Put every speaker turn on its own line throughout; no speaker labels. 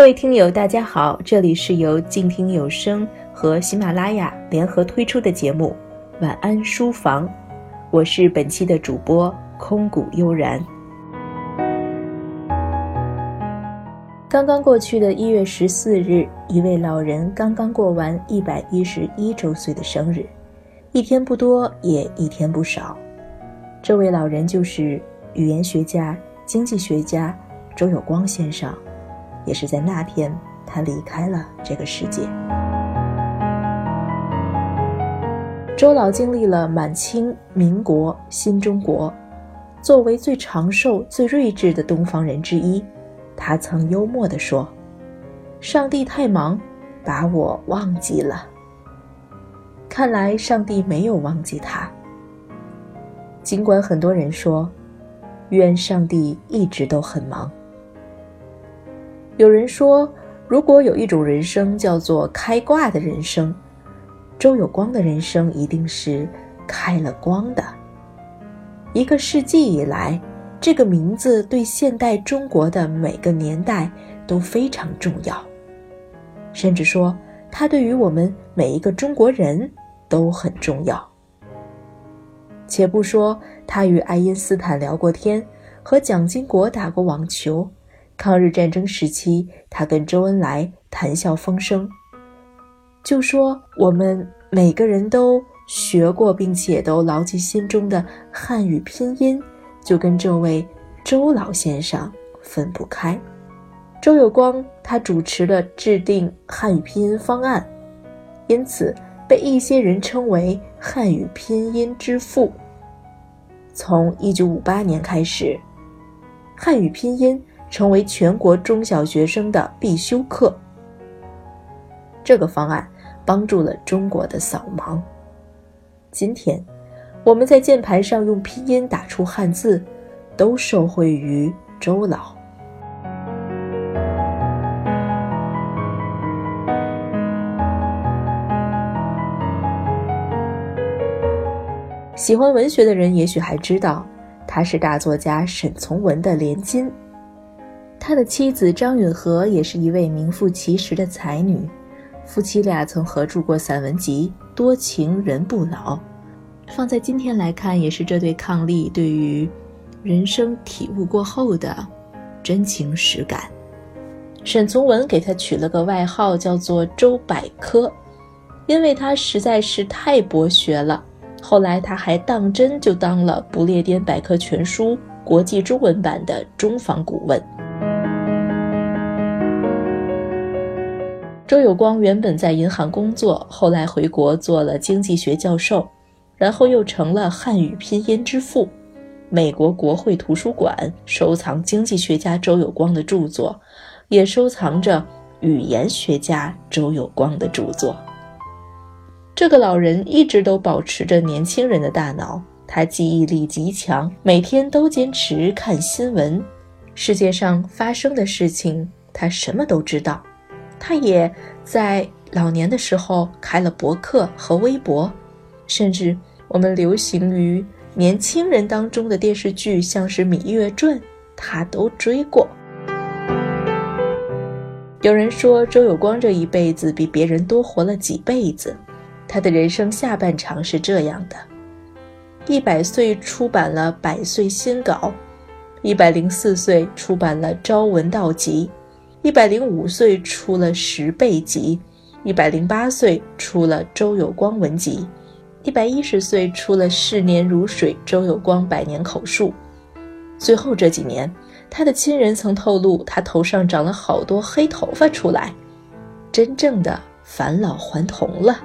各位听友，大家好，这里是由静听有声和喜马拉雅联合推出的节目《晚安书房》，我是本期的主播空谷悠然。刚刚过去的一月十四日，一位老人刚刚过完一百一十一周岁的生日，一天不多，也一天不少。这位老人就是语言学家、经济学家周有光先生。也是在那天，他离开了这个世界。周老经历了满清、民国、新中国，作为最长寿、最睿智的东方人之一，他曾幽默地说：“上帝太忙，把我忘记了。”看来上帝没有忘记他。尽管很多人说，愿上帝一直都很忙。有人说，如果有一种人生叫做开挂的人生，周有光的人生一定是开了光的。一个世纪以来，这个名字对现代中国的每个年代都非常重要，甚至说他对于我们每一个中国人都很重要。且不说他与爱因斯坦聊过天，和蒋经国打过网球。抗日战争时期，他跟周恩来谈笑风生。就说我们每个人都学过，并且都牢记心中的汉语拼音，就跟这位周老先生分不开。周有光他主持了制定汉语拼音方案，因此被一些人称为汉语拼音之父。从一九五八年开始，汉语拼音。成为全国中小学生的必修课。这个方案帮助了中国的扫盲。今天，我们在键盘上用拼音打出汉字，都受惠于周老。喜欢文学的人也许还知道，他是大作家沈从文的连襟。他的妻子张允和也是一位名副其实的才女，夫妻俩曾合著过散文集《多情人不老》，放在今天来看，也是这对伉俪对于人生体悟过后的真情实感。沈从文给他取了个外号，叫做“周百科”，因为他实在是太博学了。后来他还当真就当了《不列颠百科全书》国际中文版的中方顾问。周有光原本在银行工作，后来回国做了经济学教授，然后又成了汉语拼音之父。美国国会图书馆收藏经济学家周有光的著作，也收藏着语言学家周有光的著作。这个老人一直都保持着年轻人的大脑，他记忆力极强，每天都坚持看新闻，世界上发生的事情他什么都知道。他也在老年的时候开了博客和微博，甚至我们流行于年轻人当中的电视剧，像是《芈月传》，他都追过。有人说周有光这一辈子比别人多活了几辈子，他的人生下半场是这样的：一百岁出版了《百岁新稿》，一百零四岁出版了《朝闻道集》。一百零五岁出了《十倍集》，一百零八岁出了《周有光文集》，一百一十岁出了《逝年如水》周有光百年口述。最后这几年，他的亲人曾透露，他头上长了好多黑头发出来，真正的返老还童了。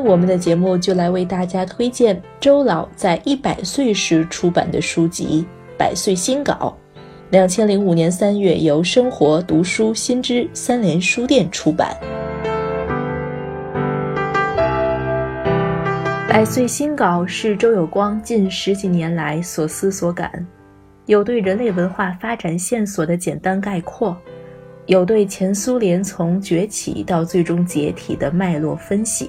我们的节目就来为大家推荐周老在一百岁时出版的书籍《百岁新稿》，两千零五年三月由生活读书新知三联书店出版。百岁新稿是周有光近十几年来所思所感，有对人类文化发展线索的简单概括，有对前苏联从崛起到最终解体的脉络分析，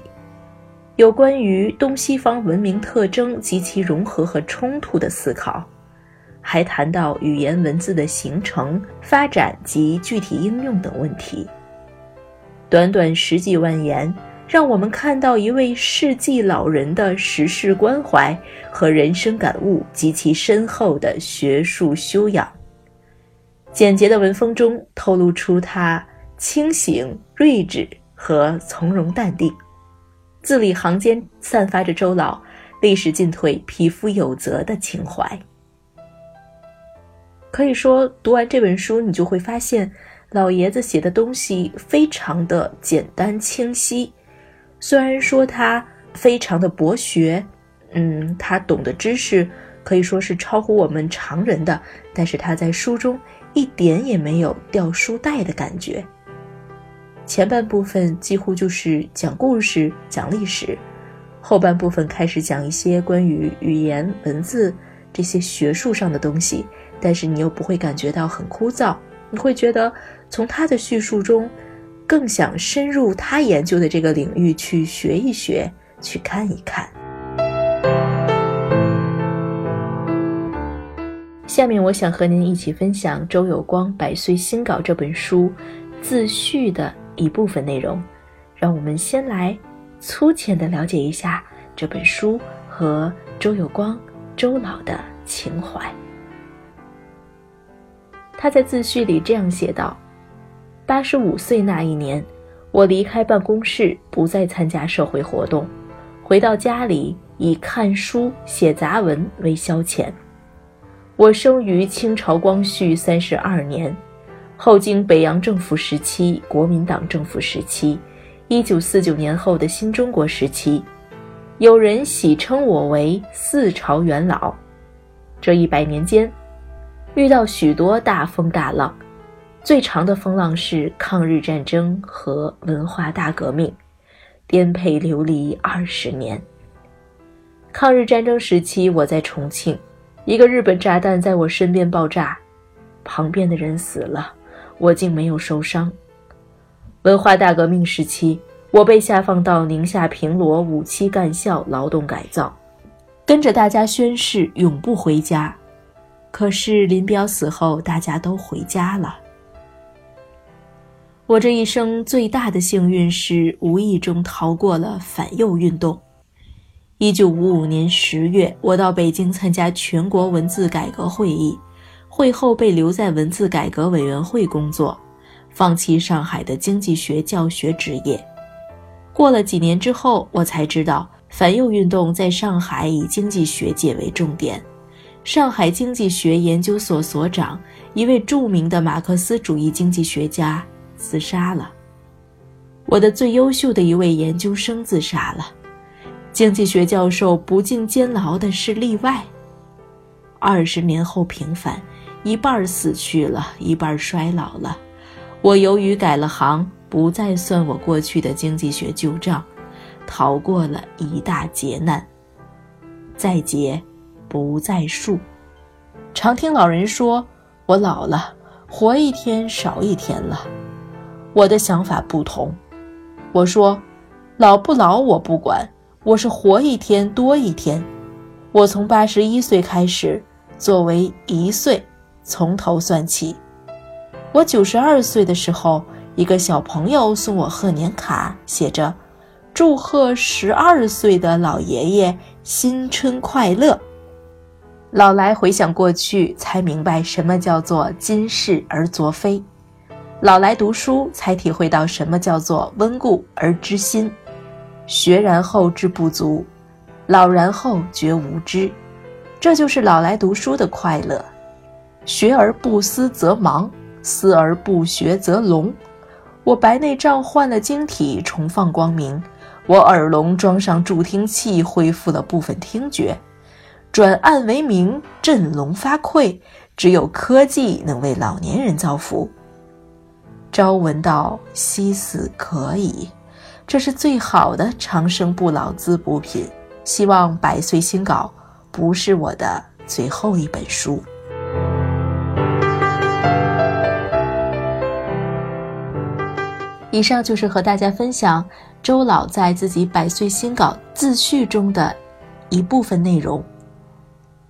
有关于东西方文明特征及其融合和冲突的思考。还谈到语言文字的形成、发展及具体应用等问题。短短十几万言，让我们看到一位世纪老人的时事关怀和人生感悟及其深厚的学术修养。简洁的文风中透露出他清醒、睿智和从容淡定，字里行间散发着周老历史进退、匹夫有责的情怀。可以说，读完这本书，你就会发现，老爷子写的东西非常的简单清晰。虽然说他非常的博学，嗯，他懂的知识可以说是超乎我们常人的，但是他在书中一点也没有掉书袋的感觉。前半部分几乎就是讲故事、讲历史，后半部分开始讲一些关于语言文字这些学术上的东西。但是你又不会感觉到很枯燥，你会觉得从他的叙述中，更想深入他研究的这个领域去学一学，去看一看。下面我想和您一起分享周有光《百岁新稿》这本书自序的一部分内容，让我们先来粗浅的了解一下这本书和周有光周老的情怀。他在自序里这样写道：“八十五岁那一年，我离开办公室，不再参加社会活动，回到家里以看书、写杂文为消遣。我生于清朝光绪三十二年，后经北洋政府时期、国民党政府时期，一九四九年后的新中国时期，有人喜称我为四朝元老。这一百年间。”遇到许多大风大浪，最长的风浪是抗日战争和文化大革命，颠沛流离二十年。抗日战争时期，我在重庆，一个日本炸弹在我身边爆炸，旁边的人死了，我竟没有受伤。文化大革命时期，我被下放到宁夏平罗五七干校劳动改造，跟着大家宣誓永不回家。可是林彪死后，大家都回家了。我这一生最大的幸运是无意中逃过了反右运动。一九五五年十月，我到北京参加全国文字改革会议，会后被留在文字改革委员会工作，放弃上海的经济学教学职业。过了几年之后，我才知道反右运动在上海以经济学界为重点。上海经济学研究所所长，一位著名的马克思主义经济学家自杀了。我的最优秀的一位研究生自杀了。经济学教授不进监牢的是例外。二十年后平反，一半死去了，一半衰老了。我由于改了行，不再算我过去的经济学旧账，逃过了一大劫难。再劫。不在数。常听老人说：“我老了，活一天少一天了。”我的想法不同。我说：“老不老我不管，我是活一天多一天。我从八十一岁开始，作为一岁，从头算起。我九十二岁的时候，一个小朋友送我贺年卡，写着：‘祝贺十二岁的老爷爷新春快乐。’”老来回想过去，才明白什么叫做今世而昨非；老来读书，才体会到什么叫做温故而知新。学然后知不足，老然后觉无知。这就是老来读书的快乐。学而不思则盲，思而不学则聋。我白内障换了晶体，重放光明；我耳聋装上助听器，恢复了部分听觉。转暗为明，振聋发聩。只有科技能为老年人造福。朝闻道，夕死可矣，这是最好的长生不老滋补品。希望《百岁新稿》不是我的最后一本书。以上就是和大家分享周老在自己《百岁新稿》自序中的一部分内容。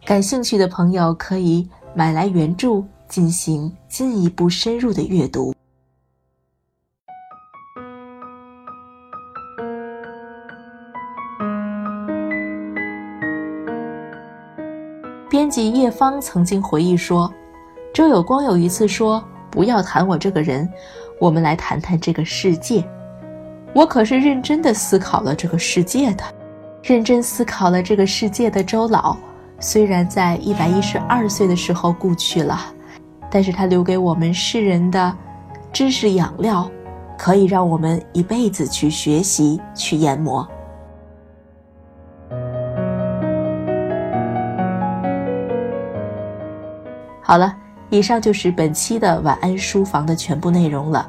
感兴趣的朋友可以买来原著进行进一步深入的阅读。编辑叶芳曾经回忆说：“周有光有一次说，不要谈我这个人。”我们来谈谈这个世界。我可是认真的思考了这个世界的，认真思考了这个世界的周老，虽然在一百一十二岁的时候故去了，但是他留给我们世人的知识养料，可以让我们一辈子去学习、去研磨。好了。以上就是本期的晚安书房的全部内容了，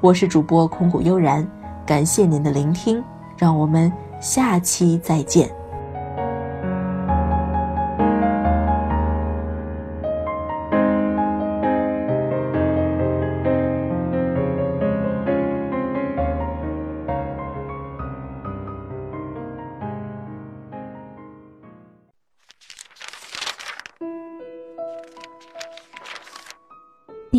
我是主播空谷悠然，感谢您的聆听，让我们下期再见。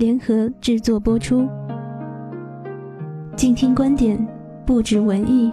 联合制作播出，静听观点，不止文艺。